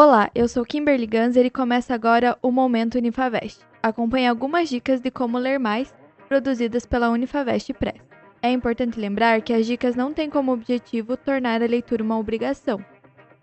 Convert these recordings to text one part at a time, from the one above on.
Olá, eu sou Kimberly Ganser e começa agora o Momento Unifavest. Acompanhe algumas dicas de como ler mais, produzidas pela Unifavest Press. É importante lembrar que as dicas não têm como objetivo tornar a leitura uma obrigação,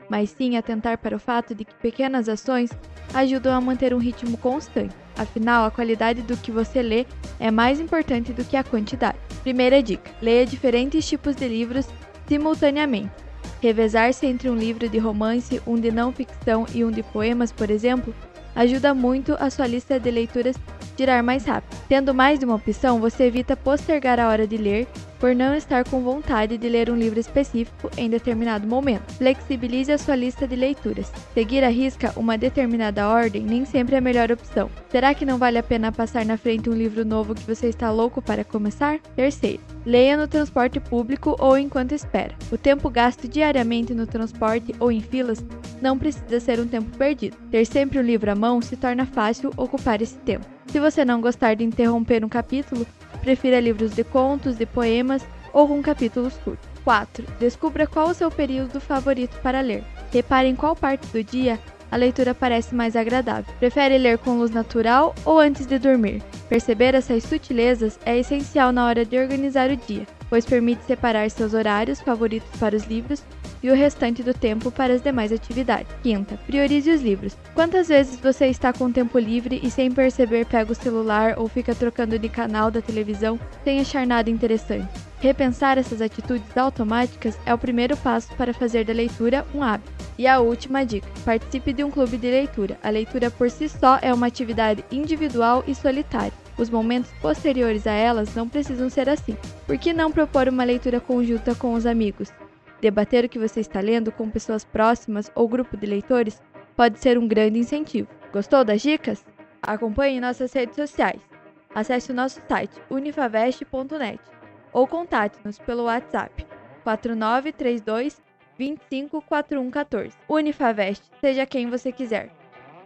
mas sim atentar para o fato de que pequenas ações ajudam a manter um ritmo constante. Afinal, a qualidade do que você lê é mais importante do que a quantidade. Primeira dica: leia diferentes tipos de livros simultaneamente. Revezar-se entre um livro de romance, um de não ficção e um de poemas, por exemplo, ajuda muito a sua lista de leituras girar mais rápido. Tendo mais de uma opção, você evita postergar a hora de ler por não estar com vontade de ler um livro específico em determinado momento. Flexibilize a sua lista de leituras. Seguir à risca uma determinada ordem nem sempre é a melhor opção. Será que não vale a pena passar na frente um livro novo que você está louco para começar? Terceiro, leia no transporte público ou enquanto espera. O tempo gasto diariamente no transporte ou em filas não precisa ser um tempo perdido. Ter sempre um livro à mão se torna fácil ocupar esse tempo. Se você não gostar de interromper um capítulo, prefira livros de contos, de poemas ou com capítulos curtos. 4. Descubra qual o seu período favorito para ler. Repare em qual parte do dia a leitura parece mais agradável. Prefere ler com luz natural ou antes de dormir? Perceber essas sutilezas é essencial na hora de organizar o dia, pois permite separar seus horários favoritos para os livros e o restante do tempo para as demais atividades. Quinta, priorize os livros. Quantas vezes você está com tempo livre e sem perceber pega o celular ou fica trocando de canal da televisão sem achar nada interessante? Repensar essas atitudes automáticas é o primeiro passo para fazer da leitura um hábito. E a última dica: participe de um clube de leitura. A leitura por si só é uma atividade individual e solitária. Os momentos posteriores a elas não precisam ser assim. Por que não propor uma leitura conjunta com os amigos? Debater o que você está lendo com pessoas próximas ou grupo de leitores pode ser um grande incentivo. Gostou das dicas? Acompanhe nossas redes sociais. Acesse o nosso site unifavest.net ou contate-nos pelo WhatsApp 4932 254114. Unifavest, seja quem você quiser.